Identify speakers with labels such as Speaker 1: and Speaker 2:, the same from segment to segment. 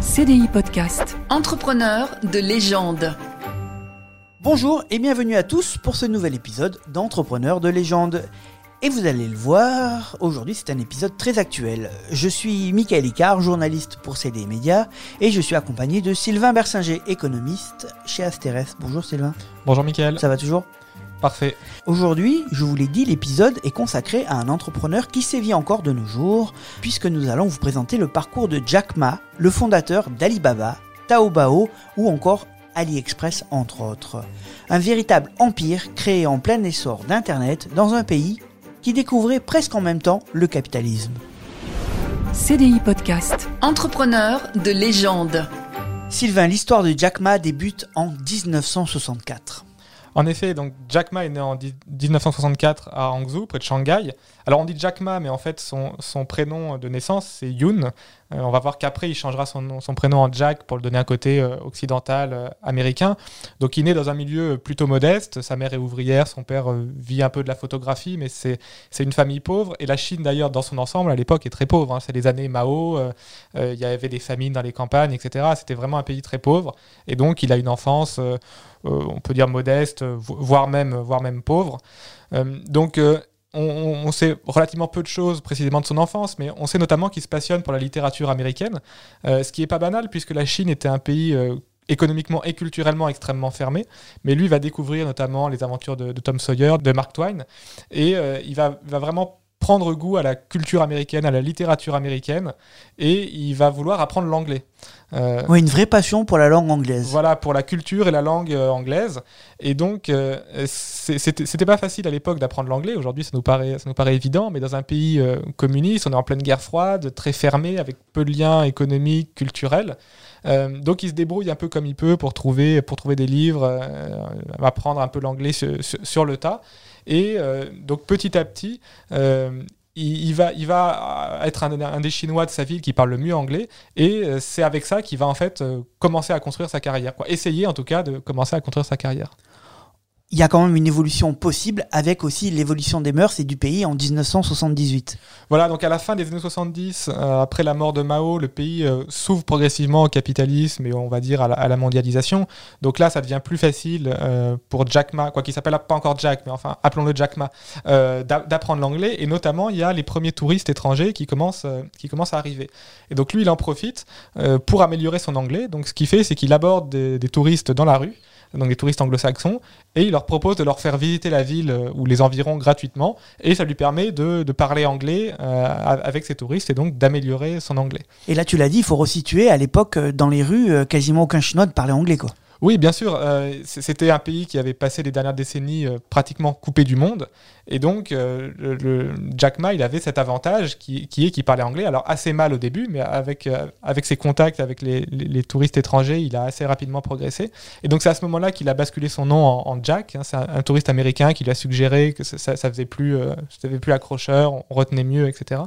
Speaker 1: CDI Podcast.
Speaker 2: Entrepreneur de légende.
Speaker 3: Bonjour et bienvenue à tous pour ce nouvel épisode d'Entrepreneurs de légende. Et vous allez le voir, aujourd'hui c'est un épisode très actuel. Je suis Michael Icard, journaliste pour CDI Média, et je suis accompagné de Sylvain Bersinger, économiste chez Asterès. Bonjour Sylvain.
Speaker 4: Bonjour Michael.
Speaker 3: Ça va toujours?
Speaker 4: Parfait.
Speaker 3: Aujourd'hui, je vous l'ai dit, l'épisode est consacré à un entrepreneur qui sévit encore de nos jours, puisque nous allons vous présenter le parcours de Jack Ma, le fondateur d'Alibaba, Taobao ou encore AliExpress entre autres. Un véritable empire créé en plein essor d'Internet dans un pays qui découvrait presque en même temps le capitalisme.
Speaker 1: CDI Podcast.
Speaker 2: Entrepreneur de légende.
Speaker 3: Sylvain, l'histoire de Jack Ma débute en 1964.
Speaker 4: En effet, donc Jack Ma est né en 1964 à Hangzhou, près de Shanghai. Alors on dit Jack Ma, mais en fait son, prénom de naissance c'est Yoon. Euh, on va voir qu'après il changera son, son, prénom en Jack pour le donner un côté euh, occidental euh, américain. Donc il naît dans un milieu plutôt modeste. Sa mère est ouvrière, son père vit un peu de la photographie, mais c'est une famille pauvre. Et la Chine d'ailleurs dans son ensemble à l'époque est très pauvre. Hein. C'est les années Mao, il y avait des famines dans les campagnes, etc. C'était vraiment un pays très pauvre. Et donc il a une enfance, on peut dire modeste, voire même, voire même pauvre. donc on, sait relativement peu de choses précisément de son enfance, mais on sait notamment qu'il se passionne pour la littérature américaine, euh, ce qui n'est pas banal puisque la Chine était un pays euh, économiquement et culturellement extrêmement fermé, mais lui va découvrir notamment les aventures de, Tom Sawyer, de Mark Twain, et euh, il va vraiment prendre goût à la culture américaine, à la littérature américaine, et il va vouloir apprendre l'anglais.
Speaker 3: Euh, oui, une vraie passion pour la langue anglaise.
Speaker 4: Voilà, pour la culture et la langue euh, anglaise. Et donc, euh, c'était pas facile à l'époque d'apprendre l'anglais. Aujourd'hui, ça, nous paraît, ça nous paraît évident, mais dans un pays communiste, on est en pleine guerre froide, très fermé, avec peu de liens économiques, culturels. donc il se débrouille un peu comme il peut pour trouver, pour trouver des livres, apprendre un peu l'anglais sur, sur, le tas. Et donc petit à petit, il, va, il va être un, des Chinois de sa ville qui parle le mieux anglais, et euh, c'est avec ça qu'il va en fait euh, commencer à construire sa carrière. Essayer en tout cas de commencer à construire sa carrière
Speaker 3: il y a quand même une évolution possible avec aussi l'évolution des mœurs et du pays en 1978.
Speaker 4: Voilà, donc à la fin des années 70, euh, après la mort de Mao, le pays euh, s'ouvre progressivement au capitalisme et on va dire à la, mondialisation. Donc là, ça devient plus facile euh, pour Jack Ma, quoi qu'il s'appelle pas encore Jack, mais enfin appelons-le Jack Ma, d'apprendre l'anglais. Et notamment, il y a les premiers touristes étrangers qui commencent, qui commencent à arriver. Et donc lui, il en profite pour améliorer son anglais. Donc ce qu'il fait, c'est qu'il aborde des touristes dans la rue donc des touristes anglo-saxons, et il leur propose de leur faire visiter la ville euh, ou les environs gratuitement, et ça lui permet de, parler anglais euh, avec ces touristes et donc d'améliorer son anglais.
Speaker 3: Et là, tu l'as dit, il faut resituer, à l'époque, euh, dans les rues, quasiment aucun Chinois ne parlait anglais, quoi.
Speaker 4: Oui, bien sûr. Euh, c'était un pays qui avait passé les dernières décennies euh, pratiquement coupé du monde. Et donc, euh, le, Jack Ma, il avait cet avantage qui, est qu'il parlait anglais. Alors, assez mal au début, mais avec, avec ses contacts avec les, touristes étrangers, il a assez rapidement progressé. Et donc, c'est à ce moment-là qu'il a basculé son nom en, Jack. Hein. c'est un, touriste américain qui lui a suggéré que ça, ça, faisait plus, ça faisait plus accrocheur, on retenait mieux, etc.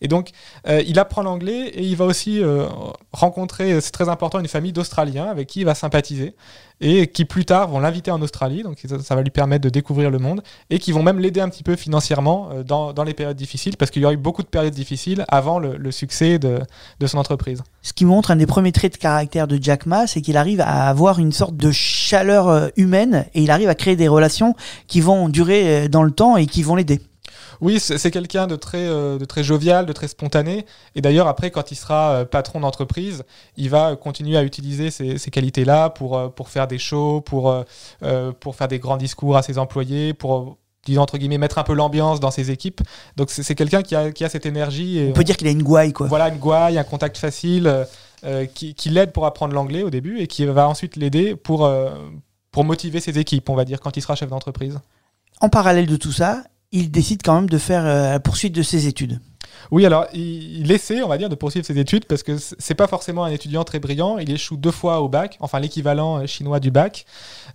Speaker 4: Et donc, euh, il apprend l'anglais et il va aussi euh, rencontrer, c'est très important, une famille d'Australiens avec qui il va sympathiser et qui plus tard vont l'inviter en Australie, donc ça, va lui permettre de découvrir le monde, et qui vont même l'aider un petit peu financièrement euh, dans, les périodes difficiles, parce qu'il y aura eu beaucoup de périodes difficiles avant le, succès de, son entreprise.
Speaker 3: Ce qui montre un des premiers traits de caractère de Jack Ma, c'est qu'il arrive à avoir une sorte de chaleur humaine, et il arrive à créer des relations qui vont durer dans le temps et qui vont l'aider.
Speaker 4: Oui, c'est quelqu'un de très, euh, de très jovial, de très spontané. Et d'ailleurs, après, quand il sera euh, patron d'entreprise, il va continuer à utiliser ces, qualités-là pour, euh, pour faire des shows, pour, pour faire des grands discours à ses employés, pour disons entre guillemets mettre un peu l'ambiance dans ses équipes. Donc c'est quelqu'un qui a, qui a cette énergie
Speaker 3: on peut dire qu'il a une gouaille quoi.
Speaker 4: voilà une gouaille un contact facile qui, qui l'aide pour apprendre l'anglais au début et qui va ensuite l'aider pour, pour motiver ses équipes on va dire quand il sera chef d'entreprise.
Speaker 3: En parallèle de tout ça il décide quand même de faire euh, la poursuite de ses études.
Speaker 4: Oui, alors il, essaie, on va dire, de poursuivre ses études parce que c'est pas forcément un étudiant très brillant. Il échoue deux fois au bac, enfin l'équivalent euh, chinois du bac.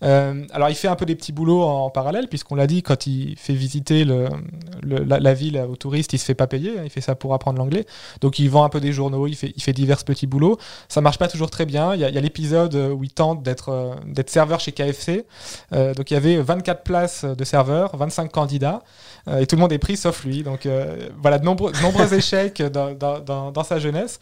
Speaker 4: Euh, alors il fait un peu des petits boulots en, parallèle, puisqu'on l'a dit, quand il fait visiter la, ville aux touristes, il se fait pas payer. Hein, il fait ça pour apprendre l'anglais. Donc il vend un peu des journaux, il fait, divers petits boulots. Ça marche pas toujours très bien. Il y a, l'épisode où il tente d'être d'être serveur chez KFC. donc il y avait 24 places de serveur, 25 candidats, et tout le monde est pris sauf lui. Donc voilà, de nombreux nombreux échecs dans, dans- dans- dans sa jeunesse.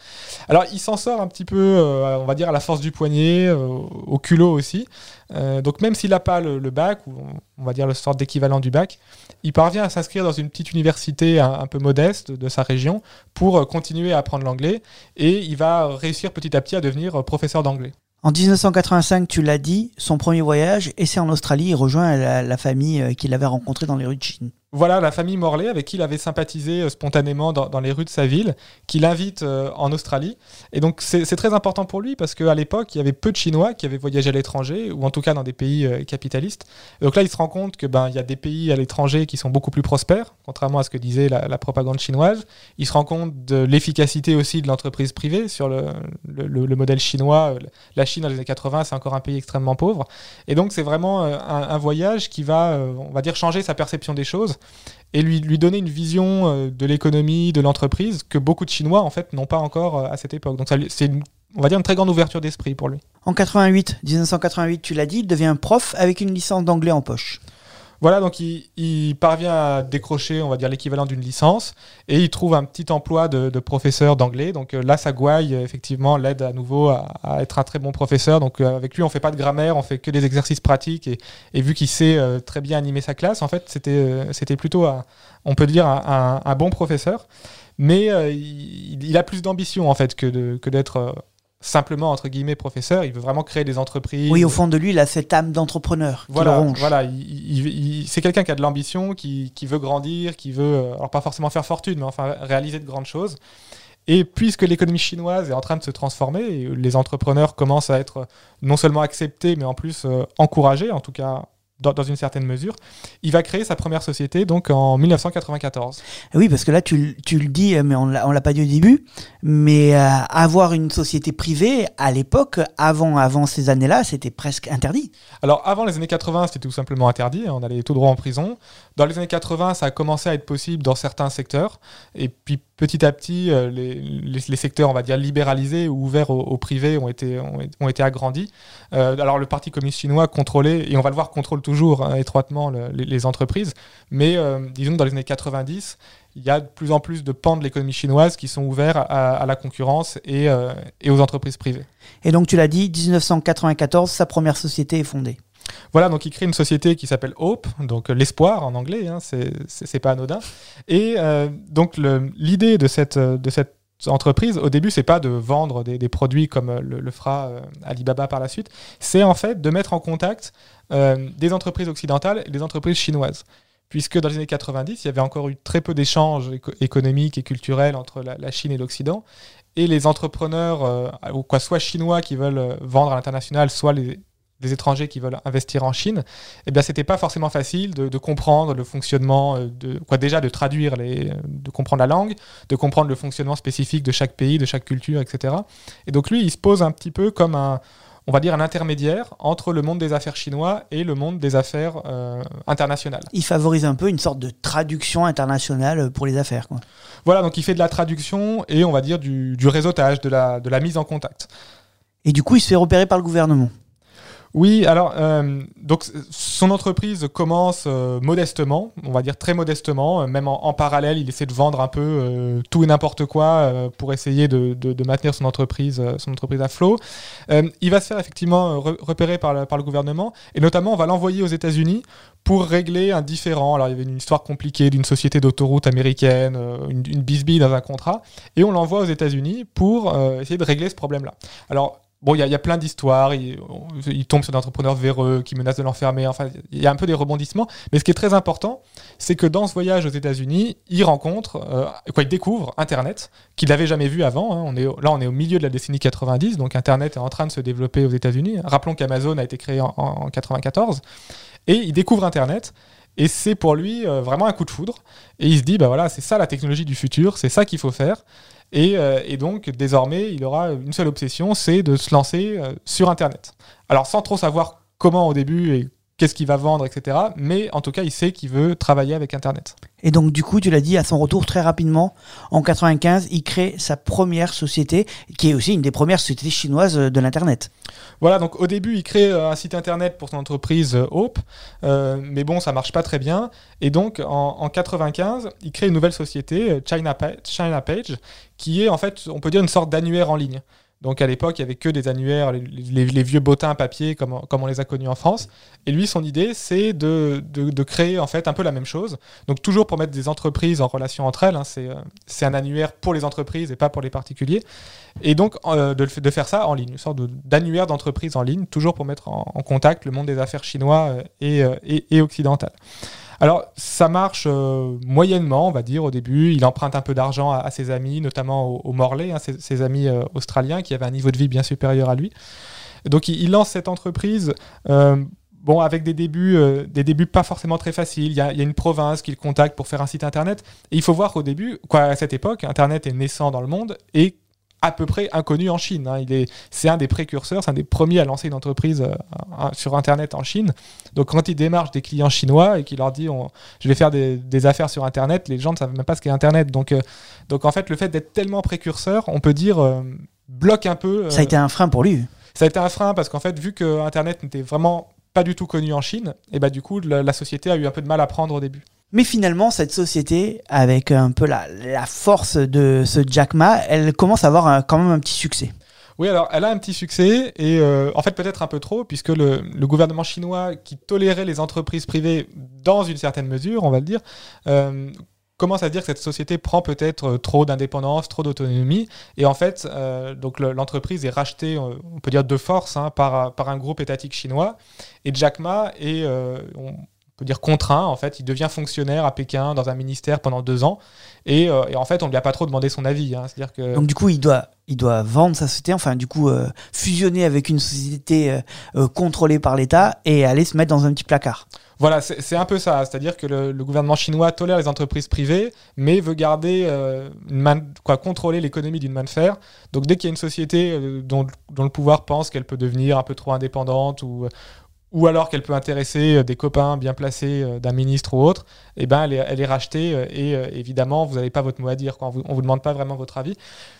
Speaker 4: Alors, il s'en sort un petit peu, euh, on va dire, à la force du poignet, euh, au culot aussi. Euh, donc, même s'il n'a pas le, le bac, ou on va dire le sorte d'équivalent du bac, il parvient à s'inscrire dans une petite université un, un peu modeste de sa région pour euh, continuer à apprendre l'anglais. Et il va réussir petit à petit à devenir euh, professeur d'anglais.
Speaker 3: En 1985, tu l'as dit, son premier voyage, et c'est en Australie, il rejoint la, la famille euh, qu'il avait rencontrée dans les rues de Chine.
Speaker 4: Voilà la famille Morley avec qui il avait sympathisé euh, spontanément dans, les rues de sa ville, qui l'invite euh, en Australie. Et donc c'est c'est très important pour lui parce qu'à l'époque, il y avait peu de Chinois qui avaient voyagé à l'étranger, ou en tout cas dans des pays euh, capitalistes. Et donc là, il se rend compte que ben il y a des pays à l'étranger qui sont beaucoup plus prospères, contrairement à ce que disait la, propagande chinoise. Il se rend compte de l'efficacité aussi de l'entreprise privée sur le, le- le- le modèle chinois. La Chine dans les années 80, c'est encore un pays extrêmement pauvre. Et donc c'est vraiment euh, un, voyage qui va, euh, on va dire, changer sa perception des choses et lui, lui donner une vision euh, de l'économie, de l'entreprise que beaucoup de Chinois en fait n'ont pas encore à cette époque. Donc c'est on va dire une très grande ouverture d'esprit pour lui.
Speaker 3: En 88, 1988, tu l'as dit, il devient prof avec une licence d'anglais en poche.
Speaker 4: Voilà, donc il, parvient à décrocher, on va dire, l'équivalent d'une licence, et il trouve un petit emploi de, professeur d'anglais. Donc euh, là, euh, effectivement, l'aide à nouveau à, être un très bon professeur. Donc euh, avec lui, on fait pas de grammaire, on fait que des exercices pratiques, et, vu qu'il sait euh, très bien animer sa classe, en fait, c'était plutôt, un- on peut dire, un, bon professeur. Mais il, a plus d'ambition, en fait, que d'être simplement, entre guillemets, professeur. Il veut vraiment créer des entreprises.
Speaker 3: Oui, au fond de lui, il a cette âme d'entrepreneur qui
Speaker 4: Voilà,
Speaker 3: le ronge.
Speaker 4: voilà il- il- il- c'est quelqu'un qui a de l'ambition, qui, qui veut grandir, qui veut, euh, alors pas forcément faire fortune, mais enfin réaliser de grandes choses. Et puisque l'économie chinoise est en train de se transformer, les entrepreneurs commencent à être non seulement acceptés, mais en plus euh, encouragés, en tout cas dans, dans une certaine mesure, il va créer sa première société donc en 1994.
Speaker 3: Oui, parce que là, tu, le- tu le dis, mais on on l'a pas dit au début, mais euh, avoir une société privée, à l'époque, avant, avant ces années-là, c'était presque interdit.
Speaker 4: Alors avant les années 80, c'était tout simplement interdit, hein, on allait tout droit en prison. Dans les années 80, ça a commencé à être possible dans certains secteurs, et puis petit à petit, euh, les, les- les secteurs, on va dire, libéralisés ou ouverts au, au privé ont été, ont, ont été agrandis. Euh, alors le Parti communiste chinois contrôlait, et on va le voir, contrôle toujours hein, étroitement le- les, les entreprises, mais euh, disons que dans les années 90, il y a de plus en plus de pans de l'économie chinoise qui sont ouverts à, à la concurrence et, euh, et aux entreprises privées.
Speaker 3: Et donc, tu l'as dit, 1994, sa première société est fondée.
Speaker 4: Voilà, donc il crée une société qui s'appelle Hope, donc euh, l'espoir en anglais, hein, c'est- pas anodin. Et donc l'idée de cette, de cette entreprise, au début, c'est pas de vendre des, produits comme euh, le, fera euh, Alibaba par la suite, c'est en fait de mettre en contact euh, des entreprises occidentales et des entreprises chinoises. Puisque dans les années 90, il y avait encore eu très peu d'échanges éco- économiques et culturels entre la, Chine et l'Occident. Et les entrepreneurs, soit chinois qui veulent vendre à l'international, soit les, les étrangers qui veulent investir en Chine, eh bien, c'était pas forcément facile de, de comprendre le fonctionnement, euh, de, quoi, déjà de traduire, les, de comprendre la langue, de comprendre le fonctionnement spécifique de chaque pays, de chaque culture, etc. Et donc lui, il se pose un petit peu comme un, on va dire, un intermédiaire entre le monde des affaires chinois et le monde des affaires euh, internationales.
Speaker 3: Il favorise un peu une sorte de traduction internationale pour les affaires. Quoi.
Speaker 4: Voilà, donc il fait de la traduction et on va dire du, du réseautage, de la, de la mise en contact.
Speaker 3: Et du coup, il se fait repérer par le gouvernement.
Speaker 4: Oui, alors, euh, donc son entreprise commence euh, modestement, on va dire très modestement, euh, même en, parallèle, il essaie de vendre un peu tout et n'importe quoi pour essayer de, maintenir son entreprise, son entreprise à flot. Il va se faire effectivement re- repérer par le, gouvernement, et notamment on va l'envoyer aux États-Unis pour régler un différend. Alors il y avait une histoire compliquée d'une société d'autoroute américaine, une, une bisbille dans un contrat, et on l'envoie aux États-Unis pour essayer de régler ce problème-là. Alors Bon, il y, a- plein d'histoires. Il, tombe sur des entrepreneurs véreux qui menacent de l'enfermer. Enfin, il y a un peu des rebondissements. Mais ce qui est très important, c'est que dans ce voyage aux États-Unis, il rencontre, euh, quoi, il découvre Internet qu'il n'avait jamais vu avant. hein. On est, là, on est au milieu de la décennie 90, donc Internet est en train de se développer aux États-Unis. Rappelons qu'Amazon a été créé en, en 94. Et il découvre Internet. Et c'est pour lui euh, vraiment un coup de foudre. Et il se dit, bah voilà, c'est ça la technologie du futur, c'est ça qu'il faut faire. Et, euh, et donc, désormais, il aura une seule obsession, c'est de se lancer euh, sur Internet. Alors, sans trop savoir comment au début et qu'est-ce qu'il va vendre, etc. Mais en tout cas, il sait qu'il veut travailler avec Internet.
Speaker 3: Et donc, du coup, tu l'as dit, à son retour très rapidement, en 95, il crée sa première société, qui est aussi une des premières sociétés chinoises de l'Internet.
Speaker 4: Voilà, donc au début, il crée euh, un site internet pour son entreprise euh, Hope, euh, mais bon, ça marche pas très bien. Et donc, en, en 95, il crée une nouvelle société, China, Pa- China Page, qui est en fait, on peut dire, une sorte d'annuaire en ligne. Donc à l'époque, il n'y avait que des annuaires, les, vieux bottins papier comme, on- les a connus en France. Et lui, son idée, c'est de, créer en fait un peu la même chose. Donc toujours pour mettre des entreprises en relation entre elles. hein. c'est, euh, c'est un annuaire pour les entreprises et pas pour les particuliers. Et donc euh, de, faire ça en ligne, une sorte d'annuaire d'entreprise en ligne, toujours pour mettre en, contact le monde des affaires chinois euh, et, et occidental. Alors, ça marche euh, moyennement, on va dire, au début. Il emprunte un peu d'argent à, ses amis, notamment au, au Morley, hein, ses, amis euh, australiens, qui avaient un niveau de vie bien supérieur à lui. Donc, il, lance cette entreprise. euh, Bon, avec des débuts, euh, des débuts pas forcément très faciles. Il y y a une province qu'il contacte pour faire un site internet. Et il faut voir qu'au début, quoi, à cette époque, Internet est naissant dans le monde et à peu près inconnu en Chine. hein. Il est, c'est un des précurseurs, c'est un des premiers à lancer une entreprise euh, sur Internet en Chine. Donc quand il démarche des clients chinois et qu'il leur dit on- je vais faire des, des affaires sur Internet, les gens ne savent même pas ce qu'est Internet. Donc, euh, donc en fait, le fait d'être tellement précurseur, on peut dire, euh, bloque un peu.
Speaker 3: Ça a été un frein pour lui.
Speaker 4: ça a été un frein parce qu'en fait, vu que Internet n'était vraiment pas du tout connu en Chine, et bah du coup, la, la société a eu un peu de mal à prendre au début.
Speaker 3: Mais finalement, cette société, avec un peu la, force de ce Jack Ma, elle commence à avoir quand même un petit succès.
Speaker 4: Oui, alors elle a un petit succès et euh, en fait peut-être un peu trop puisque le, gouvernement chinois qui tolérait les entreprises privées dans une certaine mesure, on va le dire, euh, commence à dire que cette société prend peut-être euh, trop d'indépendance, trop d'autonomie et en fait donc le- l'entreprise est rachetée, on peut dire de force, hein, par, un groupe étatique chinois et Jack Ma est peut dire contraint en fait, il devient fonctionnaire à Pékin dans un ministère pendant deux ans et, euh, et en fait on ne lui a pas trop demandé son avis, hein. c'est-à-dire que
Speaker 3: Donc du coup, il doit, il doit vendre sa société, enfin du coup euh, fusionner avec une société euh, contrôlée par l'État et aller se mettre dans un petit placard.
Speaker 4: Voilà, c'est c'est un peu ça. C'est-à-dire que le, le gouvernement chinois tolère les entreprises privées, mais veut garder, euh, une main, quoi, contrôler l'économie d'une main de fer. Donc dès qu'il y a une société euh, dont, dont le pouvoir pense qu'elle peut devenir un peu trop indépendante ou, ou alors qu'elle peut intéresser euh, des copains bien placés euh, d'un ministre ou autre, eh ben elle, est, rachetée euh, et évidemment vous n'avez pas votre mot à dire. Quoi. On on vous demande pas vraiment votre avis.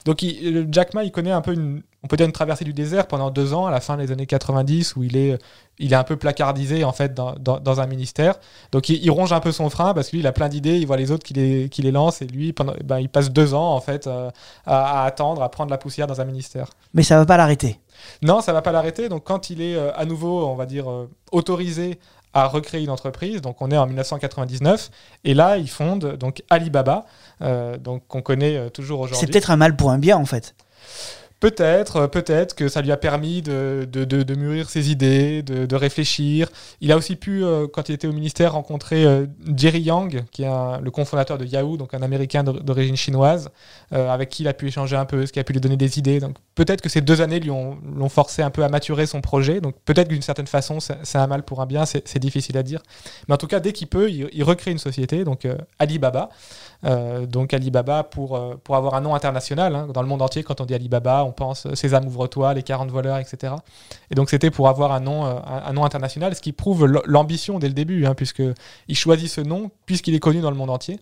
Speaker 4: Donc Jack Ma, il connaît un peu une, on peut dire une traversée du désert pendant deux ans à la fin des années 90 où il est il est un peu placardisé en fait dans, dans, dans un ministère. Donc il, il ronge un peu son frein parce que lui il a plein d'idées, il voit les autres qui les, qui les lancent et lui pendant, ben, il passe deux ans en fait euh, à, à attendre, à prendre la poussière dans un ministère.
Speaker 3: Mais ça va pas l'arrêter?
Speaker 4: Non, ça va pas l'arrêter. Donc quand il est euh, à nouveau, on va dire, euh, autorisé à recréer une entreprise, donc on est en 1999, et là il fonde donc Alibaba, euh, donc qu'on connaît toujours aujourd'hui.
Speaker 3: C'est peut-être un mal pour un bien en fait.
Speaker 4: Peut-être, euh, peut-être que ça lui a permis de, de, de- mûrir ses idées, de, réfléchir. Il a aussi pu, euh, quand il était au ministère, rencontrer euh, Jerry Yang, qui est un- le cofondateur de Yahoo, donc un Américain d'or- d'origine chinoise, avec qui il a pu échanger un peu, ce qui a pu lui donner des idées. Donc peut-être que ces deux années lui ont, l'ont forcé un peu à maturer son projet. Donc peut-être d'une certaine façon, c'est un mal pour un bien, c'est difficile à dire. Mais en tout cas, dès qu'il peut, il, recrée une société, donc Alibaba. Donc Alibaba pour, pour avoir un nom international. hein. Dans le monde entier, quand on dit Alibaba, on pense euh, Sésame ouvre-toi, les 40 voleurs, etc. Et donc c'était pour avoir un nom, euh, un, nom international, ce qui prouve l'ambition dès le début, hein, puisqu'il choisit ce nom, puisqu'il est connu dans le monde entier.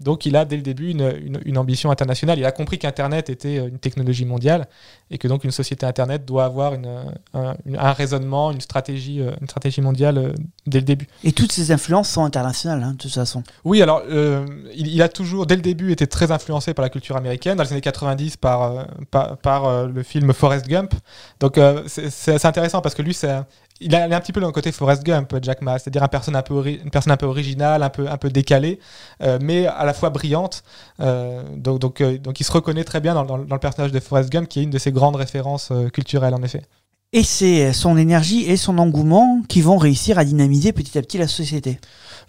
Speaker 4: Donc il a dès le début une, une- une ambition internationale. Il a compris qu'Internet était euh, une technologie mondiale et que donc une société Internet doit avoir une, euh, un, raisonnement, une stratégie, euh, une stratégie mondiale dès le début.
Speaker 3: Et toutes ces influences sont internationales hein, de toute façon.
Speaker 4: Oui, alors euh, il, il a toujours, dès le début, été très influencé par la culture américaine, dans les années 90 par, par, par, le film Forrest Gump. Donc euh, c'est assez intéressant parce que lui, c'est il a, un petit peu dans le côté Forrest Gump, Jack Ma, c'est-à-dire personne un peu une personne un peu originale, un peu, un peu décalée, euh, mais à la fois brillante. Euh, donc, donc, euh, donc il se reconnaît très bien dans, dans- dans le personnage de Forrest Gump, qui est une de ses grandes références euh, culturelles, en effet.
Speaker 3: Et c'est son énergie et son engouement qui vont réussir à dynamiser petit à petit la société.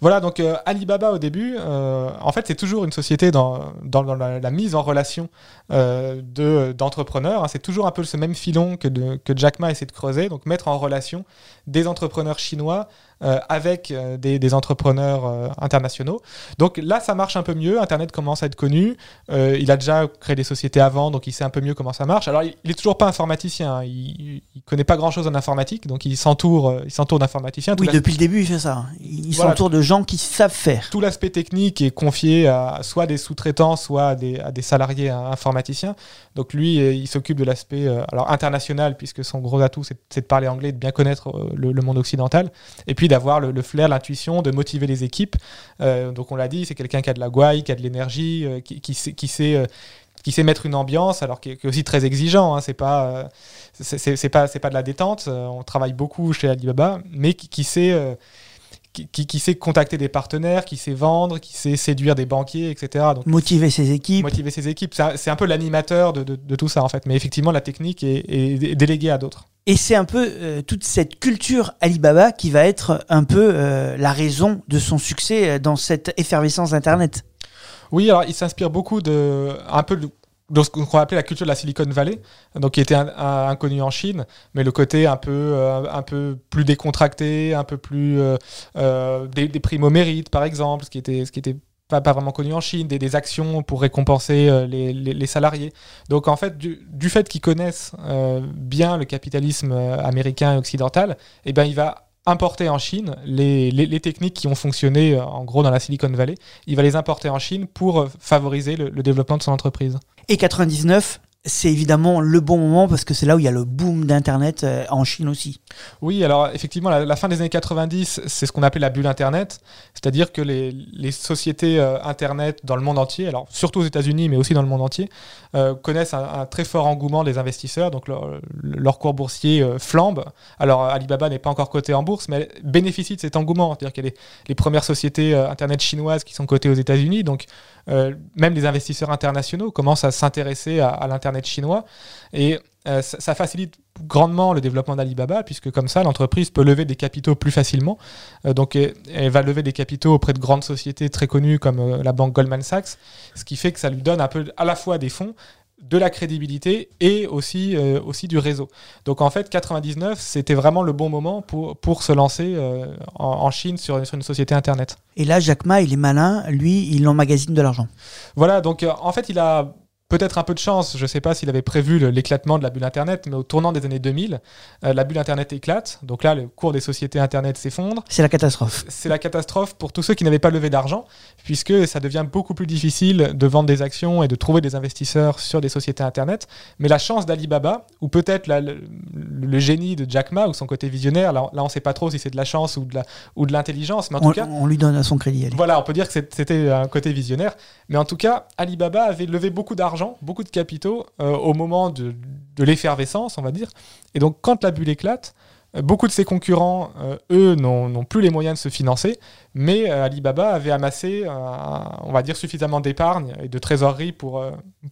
Speaker 4: Voilà, donc euh, Alibaba au début, euh, en fait, c'est toujours une société dans, la, mise en relation euh, de- d'entrepreneurs. hein. C'est toujours un peu ce même filon que, que Jack Ma essaie de creuser, donc mettre en relation des entrepreneurs chinois euh, avec euh, des, des entrepreneurs euh, internationaux. Donc là, ça marche un peu mieux. Internet commence à être connu. Euh, il a déjà créé des sociétés avant, donc il sait un peu mieux comment ça marche. Alors, il, il est toujours pas informaticien. hein. Il, il connaît pas grand-chose en informatique, donc il s'entoure, il s'entoure d'informaticiens.
Speaker 3: Oui, depuis le début, il fait ça. Il
Speaker 4: Voilà.
Speaker 3: s'entoure de gens qui savent faire.
Speaker 4: tout l'aspect technique est confié à soit des sous-traitants, soit à des, à des salariés euh, informaticiens. Donc lui, il s'occupe de l'aspect alors international, puisque son gros atout, c'est de parler anglais, de bien connaître le, le monde occidental, et puis d'avoir le, flair, l'intuition, de motiver les équipes. Euh, donc on l'a dit, c'est quelqu'un qui a de la gouaille, qui a de l'énergie, euh, qui, qui sait... Euh, qui sait mettre une ambiance, alors qui est, aussi très exigeant. hein, c'est pas, c'est pas, c'est pas de la détente. on travaille beaucoup chez Alibaba, mais qui, sait, qui, qui- qui sait contacter des partenaires, qui sait vendre, qui sait séduire des banquiers, etc. Donc,
Speaker 3: Motiver ses équipes.
Speaker 4: motiver ses équipes. C'est un, peu l'animateur de, de- de tout ça, en fait. Mais effectivement, la technique est, est déléguée à d'autres.
Speaker 3: Et c'est un peu euh, toute cette culture Alibaba qui va être un peu euh, la raison de son succès euh, dans cette effervescence d'Internet.
Speaker 4: Oui, alors il s'inspire beaucoup de un peu de ce qu'on appeler la culture de la Silicon Valley, donc qui était un- un- inconnu en Chine, mais le côté un peu euh, un peu plus décontracté, un peu plus euh, euh, des, primes au mérite, par exemple, ce qui était ce qui était pas, vraiment connu en Chine, des, actions pour récompenser les, les- salariés. Donc en fait, du, fait qu'ils connaissent bien le capitalisme américain et occidental, eh ben, il va importer en Chine les, les- techniques qui ont fonctionné en gros dans la Silicon Valley. Il va les importer en Chine pour favoriser le développement de son entreprise.
Speaker 3: Et 99, c'est évidemment le bon moment parce que c'est là où il y a le boom d'Internet euh, en Chine aussi.
Speaker 4: Oui, alors effectivement, la, la fin des années 90, c'est ce qu'on appelait la bulle Internet, c'est-à-dire que les, sociétés euh, Internet dans le monde entier, alors surtout aux États-Unis, mais aussi dans le monde entier, euh, connaissent un, très fort engouement des investisseurs, donc leur, cours boursier flambe. Alors Alibaba n'est pas encore coté en bourse, mais elle bénéficie de cet engouement, c'est-à-dire qu'il y a les, les premières sociétés Internet chinoises qui sont cotées aux États-Unis, donc même les investisseurs internationaux commencent à s'intéresser à, l'Internet chinois, et euh, ça, facilite grandement le développement d'Alibaba, puisque comme ça, l'entreprise peut lever des capitaux plus facilement. Euh, donc, elle, va lever des capitaux auprès de grandes sociétés très connues comme euh, la banque Goldman Sachs, ce qui fait que ça lui donne à la fois des fonds, de la crédibilité et aussi, euh, aussi du réseau. Donc en fait, 99, c'était vraiment le bon moment pour, pour se lancer euh, en, en Chine sur, sur une société Internet.
Speaker 3: Et là, Jack Ma, il est malin, lui, il emmagasine de l'argent.
Speaker 4: Voilà, donc euh, en fait, il a peut-être un peu de chance. Je ne sais pas s'il avait prévu l'éclatement de la bulle Internet, mais au tournant des années 2000, euh, la bulle Internet éclate. Donc là, le cours des sociétés Internet s'effondre.
Speaker 3: C'est la catastrophe.
Speaker 4: C'est la catastrophe pour tous ceux qui n'avaient pas levé d'argent, puisque ça devient beaucoup plus difficile de vendre des actions et de trouver des investisseurs sur des sociétés Internet. Mais la chance d'Alibaba, ou peut-être le, le génie de Jack Ma, ou son côté visionnaire, là, là on ne sait pas trop si c'est de la chance ou de la- ou de l'intelligence, mais en
Speaker 3: On,
Speaker 4: tout cas...
Speaker 3: on lui donne à son crédit. allez.
Speaker 4: Voilà, on peut dire que c'était un côté visionnaire. Mais en tout cas, Alibaba avait levé beaucoup d'argent, beaucoup de capitaux euh, au moment de, l'effervescence, on va dire. Et donc, quand la bulle éclate, beaucoup de ses concurrents, euh, eux, n'ont plus les moyens de se financer. Mais euh, Alibaba avait amassé, euh, on va dire, suffisamment d'épargne et de trésorerie pour,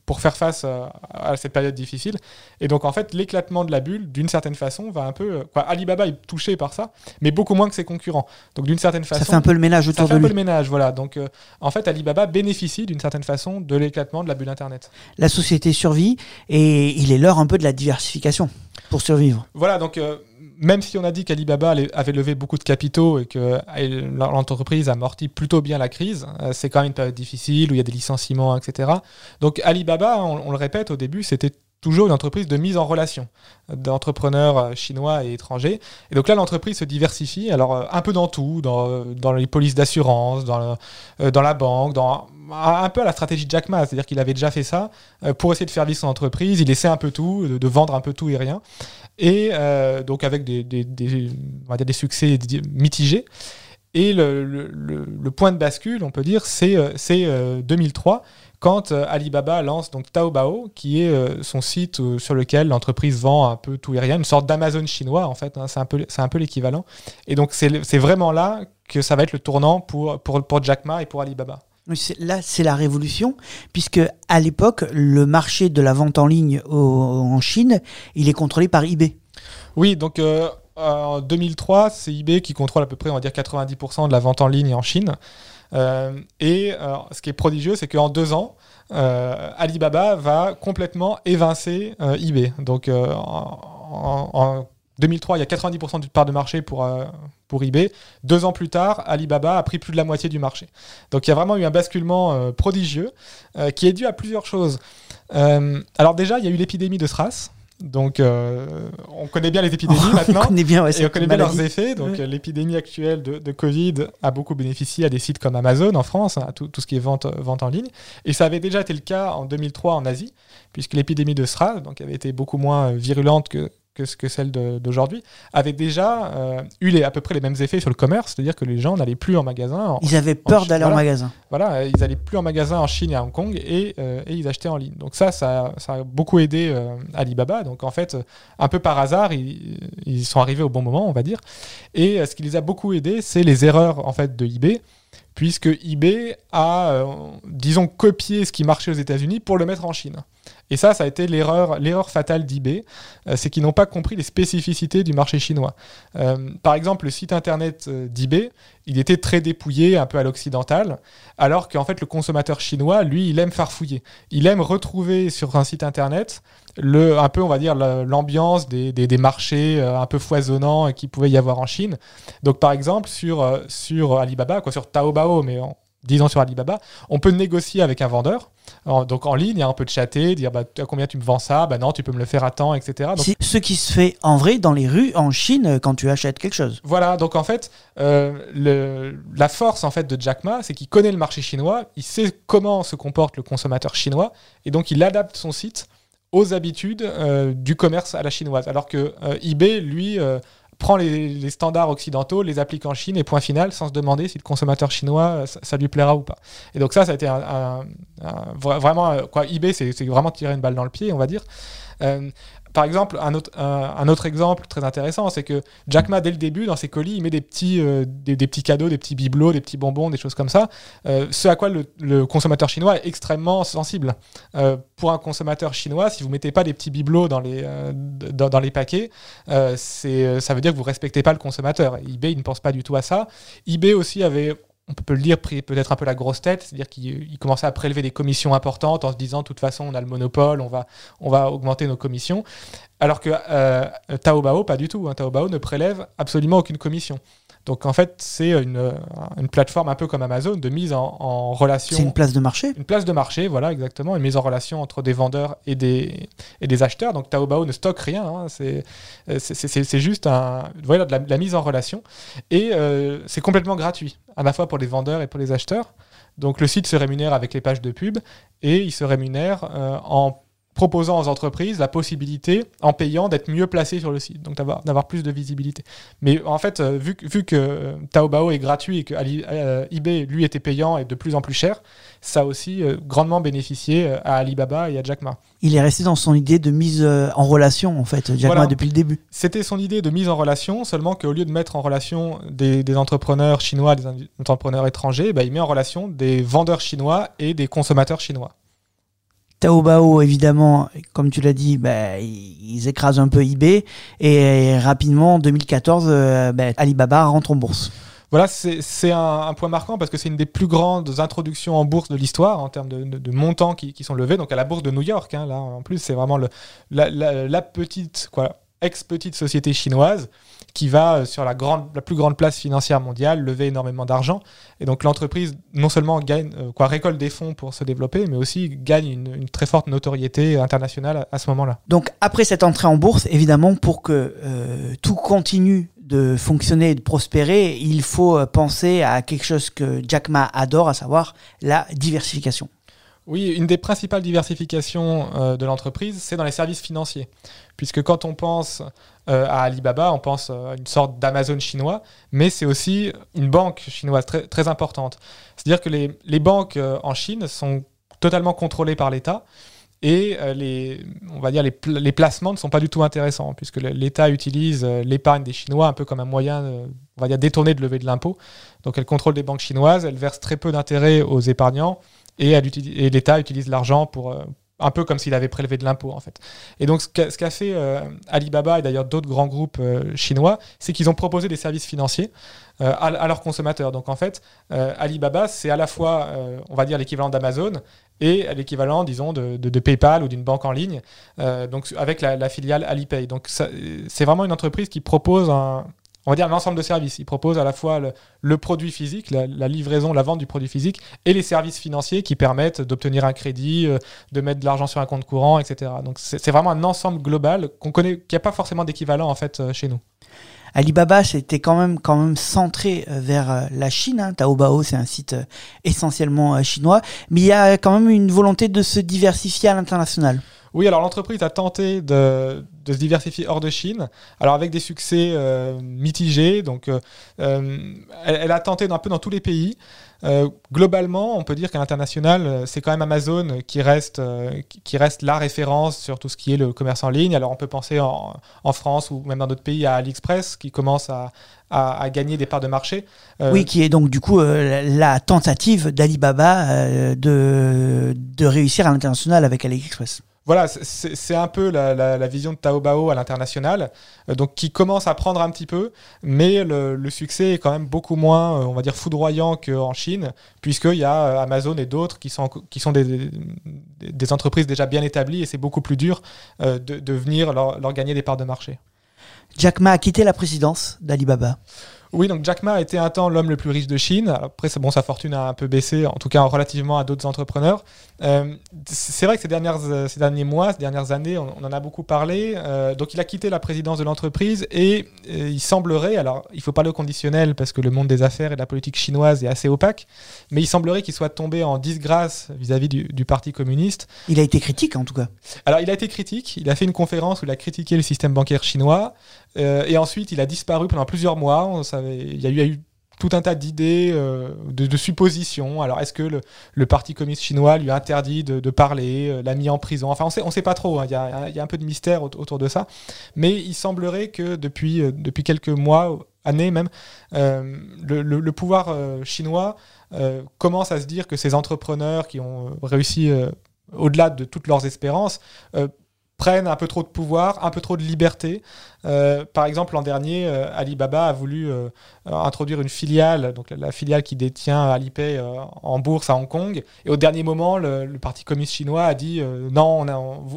Speaker 4: pour faire face à cette période difficile. Et donc, en fait, l'éclatement de la bulle, d'une certaine façon, va un peu. quoi, Alibaba est touché par ça, mais beaucoup moins que ses concurrents. Donc, d'une certaine façon.
Speaker 3: Ça fait un peu le ménage
Speaker 4: Ça
Speaker 3: autour
Speaker 4: fait
Speaker 3: de
Speaker 4: un peu
Speaker 3: lui.
Speaker 4: le ménage, voilà. Donc, euh, en fait, Alibaba bénéficie d'une certaine façon de l'éclatement de la bulle Internet.
Speaker 3: La société survit et il est l'heure un peu de la diversification pour survivre.
Speaker 4: Voilà, donc, euh, même si on a dit qu'Alibaba avait levé beaucoup de capitaux et que l'entreprise amortit plutôt bien la crise, euh, c'est quand même une période difficile où il y a des licenciements, etc. Donc, Alibaba, on, on le répète au début, c'était toujours une entreprise de mise en relation d'entrepreneurs euh, chinois et étrangers. Et donc là, l'entreprise se diversifie, alors euh, un peu dans tout, dans, euh, les polices d'assurance, dans, euh, la banque, dans un peu à la stratégie de Jack Ma, c'est-à-dire qu'il avait déjà fait ça euh, pour essayer de faire vivre son entreprise, il essaie un peu tout, de, vendre un peu tout et rien, et euh, donc avec des, on va dire des succès mitigés. Et le, le- point de bascule, on peut dire, c'est euh, c'est, euh, 2003, quand euh, Alibaba lance donc Taobao, qui est euh, son site euh, sur lequel l'entreprise vend un peu tout et rien, une sorte d'Amazon chinois en fait, hein, c'est un peu, c'est un peu l'équivalent. Et donc c'est vraiment là que ça va être le tournant pour, pour, pour Jack Ma et pour Alibaba.
Speaker 3: Là, c'est la révolution, puisque à l'époque, le marché de la vente en ligne au- en Chine, il est contrôlé par eBay.
Speaker 4: Oui, donc en 2003, c'est eBay qui contrôle à peu près, on va dire, 90% de la vente en ligne en Chine. Euh, et euh, ce qui est prodigieux, c'est qu'en deux ans, euh, Alibaba va complètement évincer eBay. Donc en, en- en 2003, il y a 90% de part de marché pour, eBay. Deux ans plus tard, Alibaba a pris plus de la moitié du marché. Donc il y a vraiment eu un basculement prodigieux qui est dû à plusieurs choses. Alors déjà, il y a eu l'épidémie de SRAS. Donc euh, on connaît bien les épidémies maintenant.
Speaker 3: on connaît bien, ouais,
Speaker 4: Et on connaît bien
Speaker 3: maladie.
Speaker 4: leurs effets. Donc
Speaker 3: Ouais.
Speaker 4: euh, l'épidémie actuelle de, de Covid a beaucoup bénéficié à des sites comme Amazon en France, hein, à tout, tout ce qui est vente, vente en ligne. Et ça avait déjà été le cas en 2003 en Asie, puisque l'épidémie de SRAS, donc avait été beaucoup moins euh, virulente que que, ce- que celle d'aujourd'hui, avait déjà euh, eu les, à peu près les mêmes effets sur le commerce, c'est-à-dire que les gens n'allaient plus en magasin. en-
Speaker 3: Ils avaient peur d'aller en magasin.
Speaker 4: voilà, euh, ils allaient plus en magasin en Chine et à Hong Kong et, euh, et ils achetaient en ligne. Donc ça, ça, ça a beaucoup aidé euh, Alibaba. Donc en fait, un peu par hasard, ils, ils sont arrivés au bon moment, on va dire. Et ce qui les a beaucoup aidés, c'est les erreurs en fait de eBay, puisque eBay a, euh, disons, copié ce qui marchait aux États-Unis pour le mettre en Chine. Et ça, ça a été l'erreur, fatale d'eBay, euh, c'est qu'ils n'ont pas compris les spécificités du marché chinois. Euh, par exemple, le site internet d'eBay, il était très dépouillé, un peu à l'occidental, alors qu'en fait, le consommateur chinois, lui, il aime farfouiller. Il aime retrouver sur un site internet le, un peu, on va dire, l'ambiance des, des- marchés euh, un peu foisonnants qu'il pouvait y avoir en Chine. Donc, par exemple, sur, euh, sur Alibaba, quoi, sur Taobao, mais en disant sur Alibaba, on peut négocier avec un vendeur. Alors, donc en ligne, il y a un peu de chatter, dire bah, à combien tu me vends ça, bah non, tu peux me le faire à temps, etc. Donc,
Speaker 3: C'est ce qui se fait en vrai dans les rues en Chine euh, quand tu achètes quelque chose.
Speaker 4: Voilà, donc en fait, euh, le- la force en fait de Jack Ma, c'est qu'il connaît le marché chinois, il sait comment se comporte le consommateur chinois, et donc il adapte son site aux habitudes euh, du commerce à la chinoise. Alors que euh, eBay, lui, prend les, standards occidentaux, les applique en Chine, et point final, sans se demander si le consommateur chinois, ça, lui plaira ou pas. Et donc ça, ça a été un, un- un- vra- vraiment, quoi, eBay, c'est vraiment tirer une balle dans le pied, on va dire. Euh, par exemple, un autre, exemple très intéressant, c'est que Jack Ma, dès le début, dans ses colis, il met des petits, euh, cadeaux, des petits bibelots, des petits bonbons, des choses comme ça, euh, ce à quoi le, consommateur chinois est extrêmement sensible. Euh, pour un consommateur chinois, si vous mettez pas des petits bibelots dans les, dans, les paquets, ça veut dire que vous respectez pas le consommateur. eBay, ne pense pas du tout à ça. eBay aussi avait on peut le dire, peut-être un peu la grosse tête, c'est-à-dire qu'il il commençait à prélever des commissions importantes en se disant, de toute façon, on a le monopole, on va, on va augmenter nos commissions. Alors que euh, Taobao, pas du tout. hein. Taobao ne prélève absolument aucune commission. Donc en fait, c'est une, une plateforme un peu comme Amazon de mise en, en relation.
Speaker 3: C'est une place de marché?
Speaker 4: Une place de marché, voilà, exactement, une mise en relation entre des vendeurs et des, et des acheteurs. Donc Taobao ne stocke rien, hein, c'est juste un, voilà, de, la, de la mise en relation. Et euh, c'est complètement gratuit, à la fois pour les vendeurs et pour les acheteurs. Donc le site se rémunère avec les pages de pub et il se rémunère euh, en proposant aux entreprises la possibilité, en payant, d'être mieux placé sur le site, donc d'avoir d'avoir plus de visibilité. Mais en fait, euh, vu, que- vu que euh, Taobao est gratuit et que Ali- euh, eBay, lui, était payant et de plus en plus cher, ça a aussi euh, grandement bénéficié à Alibaba et à Jack Ma.
Speaker 3: Il est resté dans son idée de mise en relation, en fait, Jack
Speaker 4: Voilà.
Speaker 3: Ma, depuis le début.
Speaker 4: C'était son idée de mise en relation, seulement qu'au lieu de mettre en relation des, des entrepreneurs chinois, des entrepreneurs étrangers, bah, il met en relation des vendeurs chinois et des consommateurs chinois.
Speaker 3: Taobao, évidemment, comme tu l'as dit, bah, ils écrasent un peu eBay. Et rapidement, en 2014, euh, bah, Alibaba rentre en bourse.
Speaker 4: Voilà, c'est un, point marquant parce que c'est une des plus grandes introductions en bourse de l'histoire en termes de, montants qui, sont levés. Donc à la bourse de New York, hein, là en plus, c'est vraiment la- la petite, quoi, ex-petite société chinoise qui va euh, sur la, grande, la plus grande place financière mondiale lever énormément d'argent. Et donc l'entreprise non seulement gagne, euh, quoi, récolte des fonds pour se développer, mais aussi gagne une, une très forte notoriété internationale à, à ce moment-là.
Speaker 3: Donc, après cette entrée en bourse, évidemment, pour que euh, tout continue de fonctionner et de prospérer, il faut penser à quelque chose que Jack Ma adore, à savoir la diversification.
Speaker 4: Oui, une des principales diversifications euh, de l'entreprise, c'est dans les services financiers. Puisque quand on pense euh, à Alibaba, on pense euh, à une sorte d'Amazon chinois, mais c'est aussi une banque chinoise très, très importante. C'est-à-dire que les, les banques euh, en Chine sont totalement contrôlées par l'État et les, on va dire les, les placements ne sont pas du tout intéressants puisque l'État utilise l'épargne des Chinois un peu comme un moyen, on va dire détourné de lever de l'impôt. Donc elle contrôle des banques chinoises, elle verse très peu d'intérêts aux épargnants et, l'État utilise l'argent pour un peu comme s'il avait prélevé de l'impôt en fait. Et donc ce qu'a fait euh, Alibaba et d'ailleurs d'autres grands groupes euh, chinois, c'est qu'ils ont proposé des services financiers euh, à, leurs consommateurs. Donc en fait, Alibaba c'est à la fois, on va dire l'équivalent d'Amazon et l'équivalent, disons, de, PayPal ou d'une banque en ligne, avec la, filiale Alipay. Donc c'est vraiment une entreprise qui propose un, on va dire un ensemble de services. Il propose à la fois le, produit physique, la, livraison, la vente du produit physique, et les services financiers qui permettent d'obtenir un crédit, euh, de mettre de l'argent sur un compte courant, etc. Donc c'est vraiment un ensemble global qu'on connaît, qui n'a pas forcément d'équivalent en fait euh, chez nous.
Speaker 3: Alibaba, c'était quand même, quand même centré euh, vers la Chine. Hein. Taobao, c'est un site essentiellement chinois. Mais il y a quand même une volonté de se diversifier à l'international.
Speaker 4: Oui, alors l'entreprise a tenté de, se diversifier hors de Chine, alors avec des succès euh, mitigés. Donc, euh, euh, elle, a tenté un peu dans tous les pays. Globalement, on peut dire qu'à l'international, c'est quand même Amazon qui reste, la référence sur tout ce qui est le commerce en ligne. Alors, on peut penser en, France ou même dans d'autres pays à AliExpress qui commence à, gagner des parts de marché.
Speaker 3: Oui, qui est donc du coup la tentative d'Alibaba de réussir à l'international avec AliExpress.
Speaker 4: Voilà, c'est- un peu la, vision de Taobao à l'international, euh, donc qui commence à prendre un petit peu, mais le, succès est quand même beaucoup moins, euh, on va dire, foudroyant qu'en Chine, puisqu'il y a euh, Amazon et d'autres qui sont, qui sont des, entreprises déjà bien établies et c'est beaucoup plus dur de, venir leur gagner des parts de marché.
Speaker 3: Jack Ma a quitté la présidence d'Alibaba.
Speaker 4: Oui, donc Jack Ma a été un temps l'homme le plus riche de Chine. Après, bon, sa fortune a un peu baissé, en tout cas relativement à d'autres entrepreneurs. Euh, c'est vrai que ces, dernières, euh, ces derniers mois, ces dernières années, on, on en a beaucoup parlé. Euh, donc, il a quitté la présidence de l'entreprise et il semblerait, alors il faut pas le conditionnel parce que le monde des affaires et de la politique chinoise est assez opaque, mais il semblerait qu'il soit tombé en disgrâce vis-à-vis du, du Parti communiste.
Speaker 3: Il a été critique en tout cas.
Speaker 4: Alors, il a été critique. Il a fait une conférence où il a critiqué le système bancaire chinois. Euh, et ensuite, il a disparu pendant plusieurs mois. Il y a eu, tout un tas d'idées, euh, de, suppositions. Alors, est-ce que le, Parti communiste chinois lui a interdit de, parler, euh, l'a mis en prison? Enfin, on sait, on sait pas trop. hein. Il y, a, un peu de mystère aut- autour de ça. Mais il semblerait que depuis, quelques mois, années même, le, pouvoir chinois commence à se dire que ces entrepreneurs qui ont réussi au-delà de toutes leurs espérances prennent un peu trop de pouvoir, un peu trop de liberté. Euh, par exemple, l'an dernier, euh, Alibaba a voulu euh, introduire une filiale, donc la, filiale qui détient Alipay en bourse à Hong Kong. Et au dernier moment, le, Parti communiste chinois a dit non,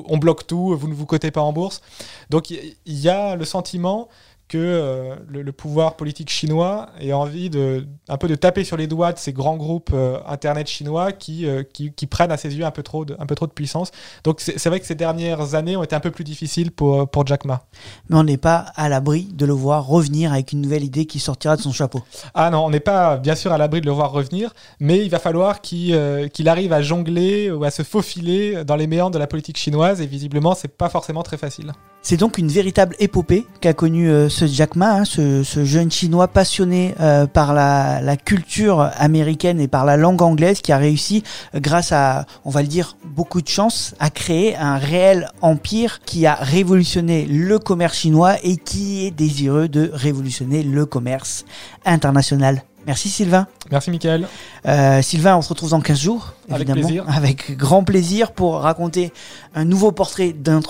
Speaker 4: on, bloque tout, vous ne vous cotez pas en bourse. Donc il y, a le sentiment que euh, le, le pouvoir politique chinois ait envie de un peu de taper sur les doigts de ces grands groupes euh, internet chinois qui, euh, qui, qui prennent à ses yeux un peu trop de, un peu trop de puissance. Donc c'est vrai que ces dernières années ont été un peu plus difficiles pour, pour Jack Ma.
Speaker 3: Mais on n'est pas à l'abri de le voir revenir avec une nouvelle idée qui sortira de son chapeau.
Speaker 4: Ah non, on n'est pas bien sûr à l'abri de le voir revenir, mais il va falloir qu'il qu'il arrive à jongler ou à se faufiler dans les méandres de la politique chinoise et visiblement c'est pas forcément très facile.
Speaker 3: C'est donc une véritable épopée qu'a connue ce Jack Ma, hein, ce, ce jeune chinois passionné euh, par la, la culture américaine et par la langue anglaise qui a réussi, euh, grâce à, on va le dire, beaucoup de chance, à créer un réel empire qui a révolutionné le commerce chinois et qui est désireux de révolutionner le commerce international. Merci Sylvain.
Speaker 4: Merci Michael.
Speaker 3: Euh, Sylvain, on se retrouve dans 15 jours,
Speaker 4: Avec
Speaker 3: évidemment,
Speaker 4: plaisir.
Speaker 3: avec grand plaisir pour raconter un nouveau portrait d'un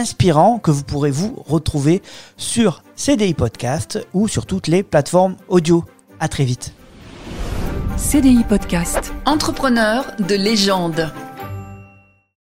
Speaker 3: entrepreneur inspirant que vous pourrez vous retrouver sur CDI Podcast ou sur toutes les plateformes audio. À très vite.
Speaker 1: CDI Podcast.
Speaker 2: Entrepreneur de légende.